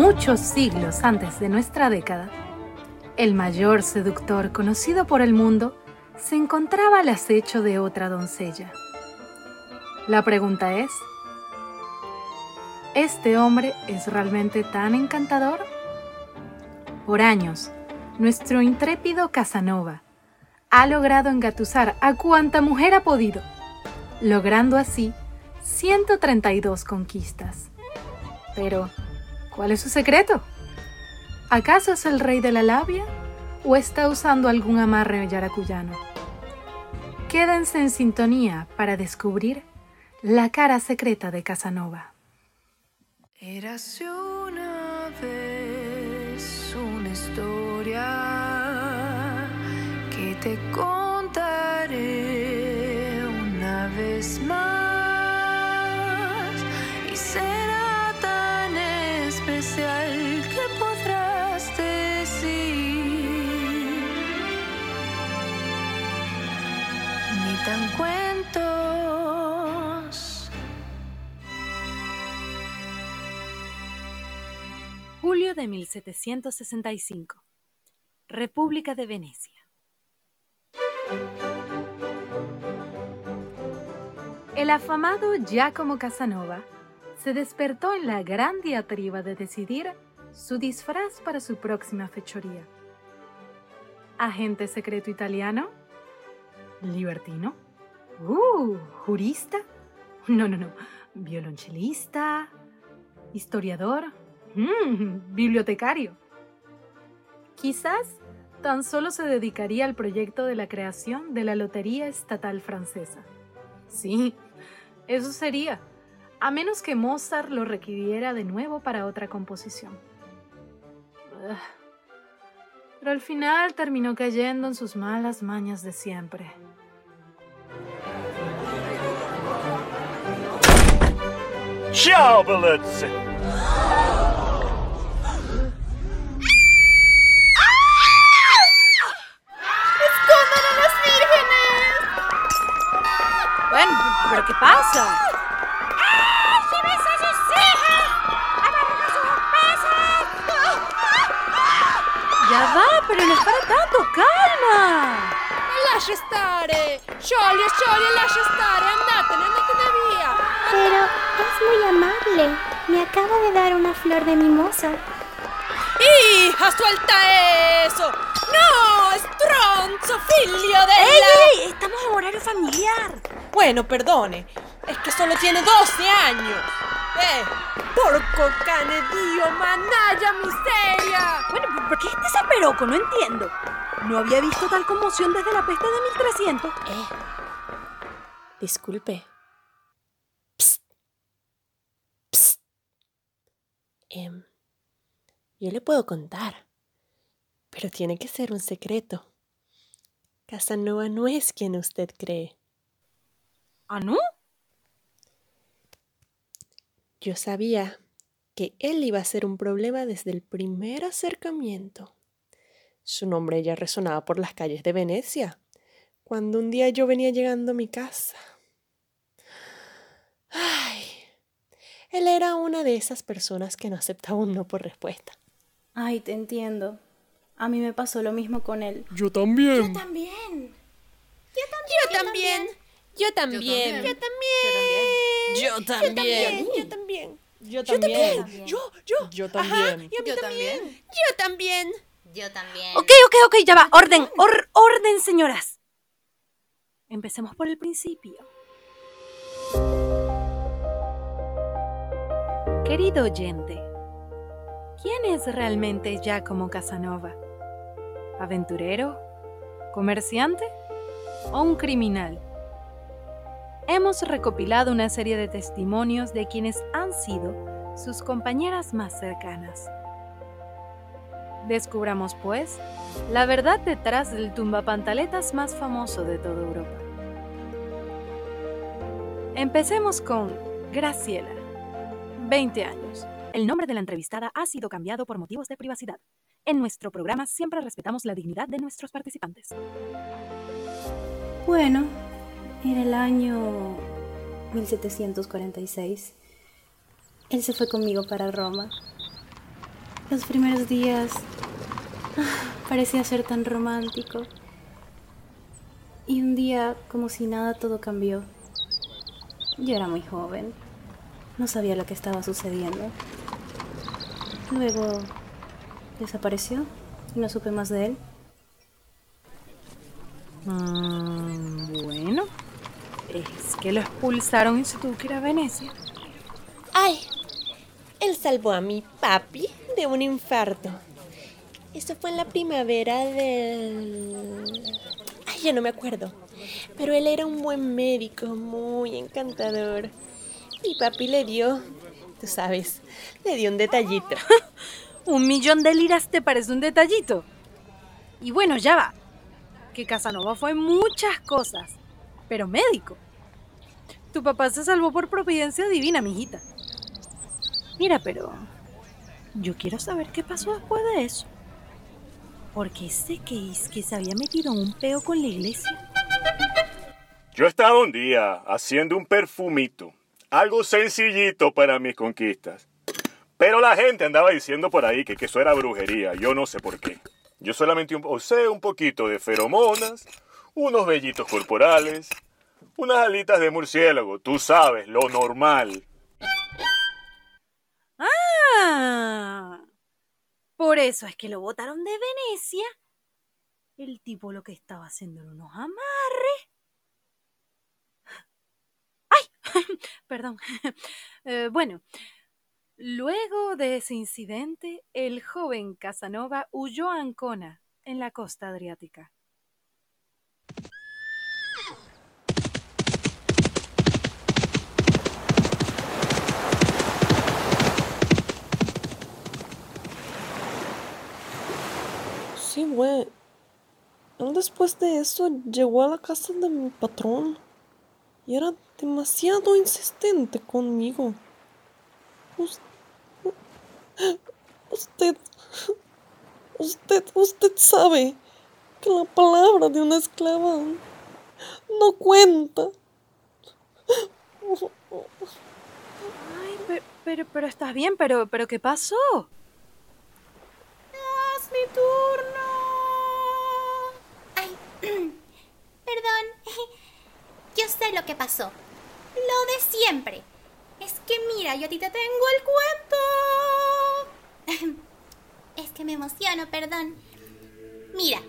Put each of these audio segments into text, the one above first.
Muchos siglos antes de nuestra década, el mayor seductor conocido por el mundo se encontraba al acecho de otra doncella. La pregunta es, ¿este hombre es realmente tan encantador? Por años, nuestro intrépido Casanova ha logrado engatusar a cuanta mujer ha podido, logrando así 132 conquistas. Pero, ¿cuál es su secreto? ¿Acaso es el rey de la labia o está usando algún amarre yaracuyano? Quédense en sintonía para descubrir la cara secreta de Casanova. Érase una vez una historia que te de 1765. República de Venecia. El afamado Giacomo Casanova se despertó en la gran diatriba de decidir su disfraz para su próxima fechoría. ¿Agente secreto italiano? ¿Libertino? Uh, ¿Jurista? No, no, no. ¿Violonchelista? ¿Historiador? Mm, ¿Bibliotecario? Quizás tan solo se dedicaría al proyecto de la creación de la Lotería Estatal Francesa. Sí, eso sería, a menos que Mozart lo requiriera de nuevo para otra composición. Pero al final terminó cayendo en sus malas mañas de siempre bellezze! ¡Escondan a las vírgenes! Bueno, ¿pero qué pasa? Ya va, pero no es para tanto, calma. ¡Lascia stare! Scioglie, scioglie, lascia stare! Andatene, andatene via! Pero es muy amable. Me acaba de dar una flor de mimosa. ¡Hija, suelta eso! ¡No! ¡Stronzo, figlio de ¡Ey, la... ey, ey! Estamos en horario familiar. Bueno, perdone. Es que solo tiene 12 años. ¡Eh! ¡Porco cane dio, manalla miseria! Bueno, ¿por qué este zaperoco? No entiendo. No había visto tal conmoción desde la peste de 1300. Eh. Disculpe. Psst. Psst. Em, yo le puedo contar, pero tiene que ser un secreto. Casanova no es quien usted cree. ¿Ah, no? Yo sabía que él iba a ser un problema desde el primer acercamiento. Su nombre ya resonaba por las calles de Venecia, cuando un día yo venía llegando a mi casa. Ay, él era una de esas personas que no aceptaba un no por respuesta. Ay, te entiendo. A mí me pasó lo mismo con él. Yo también. También. Yo también. Yo también. Yo también. Yo también. Yo también. Yo también. Yo, yo. Yo Ajá, también. Yo también. también. Yo también. Yo también. Ok, ok, ok, ya va. Orden, or- orden, señoras. Empecemos por el principio. Querido oyente, ¿quién es realmente Giacomo Casanova? ¿Aventurero? ¿Comerciante? ¿O un criminal? Hemos recopilado una serie de testimonios de quienes han sido sus compañeras más cercanas. Descubramos, pues, la verdad detrás del tumbapantaletas más famoso de toda Europa. Empecemos con Graciela, 20 años. El nombre de la entrevistada ha sido cambiado por motivos de privacidad. En nuestro programa siempre respetamos la dignidad de nuestros participantes. Bueno, era el año 1746. Él se fue conmigo para Roma. Los primeros días ah, parecía ser tan romántico. Y un día, como si nada, todo cambió. Yo era muy joven. No sabía lo que estaba sucediendo. Luego desapareció y no supe más de él. Mm, bueno, es que lo expulsaron y se tuvo que ir a Venecia. ¡Ay! Él salvó a mi papi de un infarto. Eso fue en la primavera del... Ay, ya no me acuerdo. Pero él era un buen médico, muy encantador. Mi papi le dio, tú sabes, le dio un detallito. ¿Un millón de liras te parece un detallito? Y bueno, ya va. Que Casanova fue muchas cosas, pero médico. Tu papá se salvó por providencia divina, mijita. Mira, pero yo quiero saber qué pasó después de eso. Porque ese que es que se había metido un peo con la iglesia. Yo estaba un día haciendo un perfumito, algo sencillito para mis conquistas. Pero la gente andaba diciendo por ahí que, eso era brujería, yo no sé por qué. Yo solamente usé un poquito de feromonas, unos vellitos corporales, unas alitas de murciélago, tú sabes, lo normal. Ah, por eso es que lo botaron de Venecia. El tipo lo que estaba haciendo era unos amarres. ¡Ay! Perdón. Eh, bueno, luego de ese incidente, el joven Casanova huyó a Ancona, en la costa adriática. Después de eso llegó a la casa de mi patrón y era demasiado insistente conmigo. Us- Usted, usted, usted sabe que la palabra de una esclava no cuenta. Ay, pero, pero, pero estás bien, pero, pero ¿qué pasó? ¡Es mi turno! Perdón. Yo sé lo que pasó. Lo de siempre. Es que mira, yo a ti te tengo el cuento. Es que me emociono, perdón. Mira,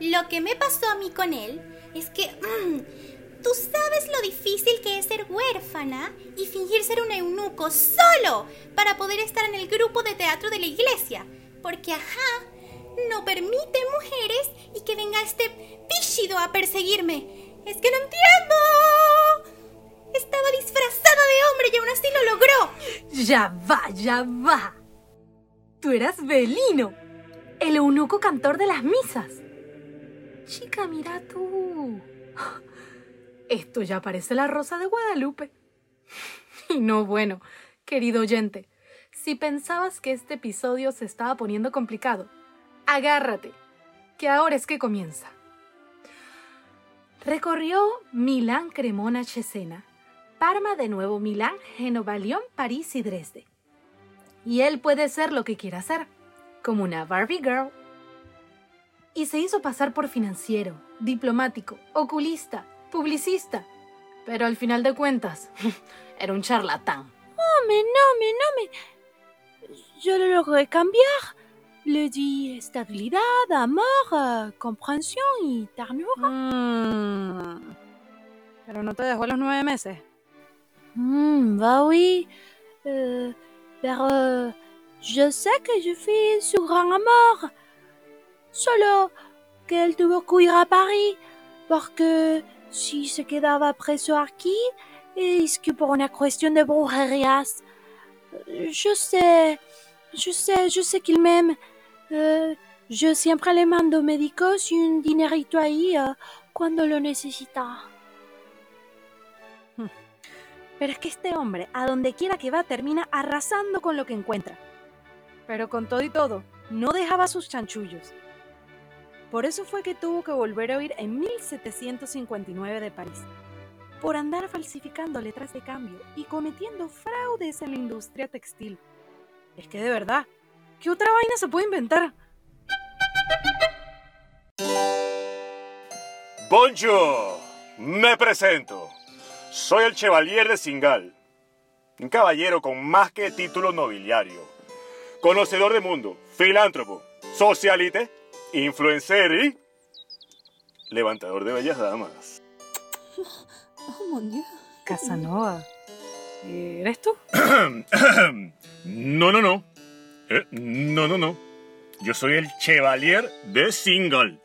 lo que me pasó a mí con él es que... mm, Tú sabes lo difícil que es ser huérfana y fingir ser un eunuco solo para poder estar en el grupo de teatro de la iglesia. Porque, ajá, no permite mujeres y que venga este píchido a perseguirme. Es que no entiendo. Estaba disfrazada de hombre y aún así lo logró. Ya va, ya va. Tú eras Belino, el eunuco cantor de las misas. Chica, mira tú. Esto ya parece la rosa de Guadalupe. Y no, bueno, querido oyente, si pensabas que este episodio se estaba poniendo complicado, agárrate, que ahora es que comienza. Recorrió Milán, Cremona, Cesena, Parma de nuevo, Milán, Génova, Lyon, París y Dresde. Y él puede ser lo que quiera ser, como una Barbie Girl. Y se hizo pasar por financiero, diplomático, oculista, publicista. Pero al final de cuentas, era un charlatán. Non, mais non, mais je le logré cambiar. Le di estabilidad, amor, euh, comprensión y ternura. Mm. Pero no te dejó los nueve meses. Hmm, bah oui. Euh, pero euh, je sais que je fui su gran amor. Solo que él tuvo que ir a París porque si se quedaba preso aquí es que por una cuestión de brujerías. Je sais, je sais, je sais qu'il m'aime. Euh, je siempre le mando médicos y un dinerito ahí euh, cuando lo necesita. Hmm. Pero es que este hombre, a donde quiera que va, termina arrasando con lo que encuentra. Pero con todo y todo, no dejaba sus chanchullos. Por eso fue que tuvo que volver a huir en 1759 de París, por andar falsificando letras de cambio y cometiendo fraudes en la industria textil. Es que de verdad, ¿Qué otra vaina se puede inventar? Bonjour, me presento. Soy el Chevalier de Singal, un caballero con más que título nobiliario, conocedor de mundo, filántropo, socialite, influencer y levantador de bellas damas. Casanova. ¿Eres tú? No, no, no. Eh, no, no, no. Yo soy el Chevalier de Singal.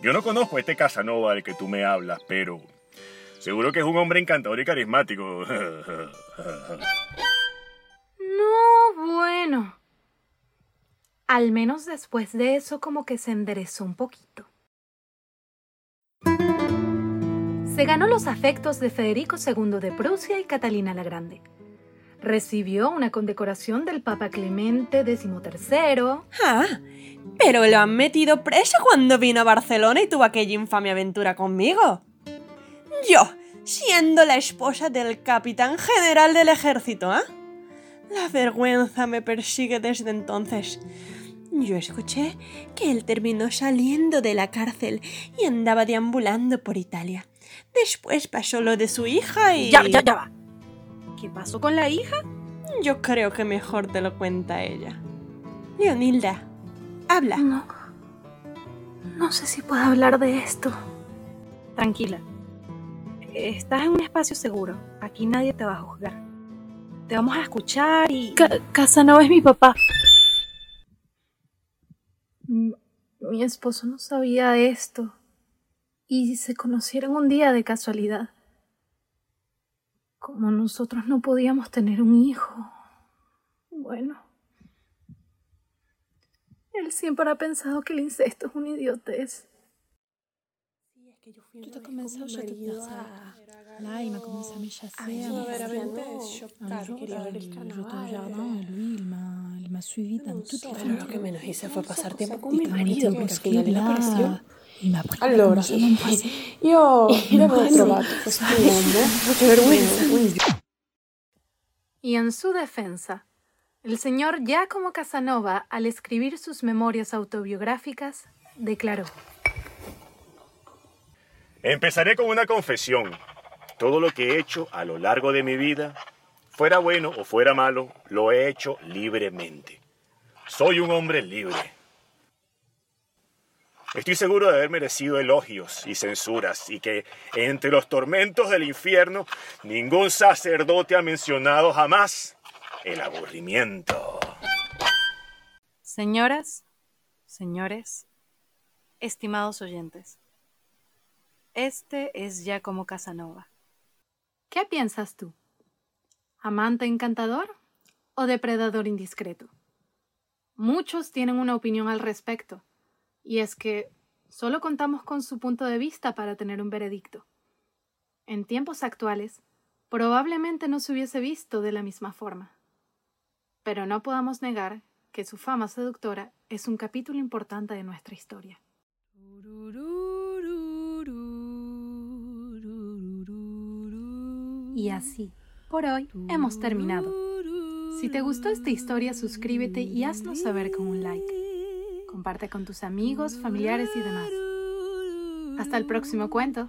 Yo no conozco a este Casanova del que tú me hablas, pero seguro que es un hombre encantador y carismático. No, bueno. Al menos después de eso como que se enderezó un poquito. Se ganó los afectos de Federico II de Prusia y Catalina la Grande. Recibió una condecoración del Papa Clemente XIII. Ah, pero lo han metido preso cuando vino a Barcelona y tuvo aquella infame aventura conmigo. Yo, siendo la esposa del capitán general del ejército, ¿ah? La vergüenza me persigue desde entonces. Yo escuché que él terminó saliendo de la cárcel y andaba deambulando por Italia. Después pasó lo de su hija y... Ya, ya, ya va. ¿Qué pasó con la hija? Yo creo que mejor te lo cuenta ella. Leonilda, habla. No. No sé si puedo hablar de esto. Tranquila. Estás en un espacio seguro. Aquí nadie te va a juzgar. Te vamos a escuchar y... Ca- Casanova es mi papá. Mi esposo no sabía de esto. Y se conocieron un día de casualidad. Como nosotros no podíamos tener un hijo. Bueno. Él siempre ha pensado que el incesto es una idiotez. Tout a commencé au château de Versailles. Là, il m'a commencé à me chasser. faire veramente chocar, quería ver el j'étais au carnaval. lui, il m'a, il m'a suivi dans toutes les Pero lo que menos hice fue pasar tiempo con mi marido, porque al final él apareció. il m'a pris, il a Allora, io l'avevo trovato questo uomo, che vergogna. Y en su defensa, el señor Giacomo Casanova, al escribir sus memorias autobiográficas, declaró. Empezaré con una confesión. Todo lo que he hecho a lo largo de mi vida, fuera bueno o fuera malo, lo he hecho libremente. Soy un hombre libre. Estoy seguro de haber merecido elogios y censuras y que entre los tormentos del infierno ningún sacerdote ha mencionado jamás el aburrimiento. Señoras, señores, estimados oyentes, este es Giacomo Casanova. ¿Qué piensas tú? ¿Amante encantador o depredador indiscreto? Muchos tienen una opinión al respecto, y es que solo contamos con su punto de vista para tener un veredicto. En tiempos actuales, probablemente no se hubiese visto de la misma forma. Pero no podamos negar que su fama seductora es un capítulo importante de nuestra historia. Y así, por hoy, hemos terminado. Si te gustó esta historia, suscríbete y haznos saber con un like. Comparte con tus amigos, familiares y demás. Hasta el próximo cuento.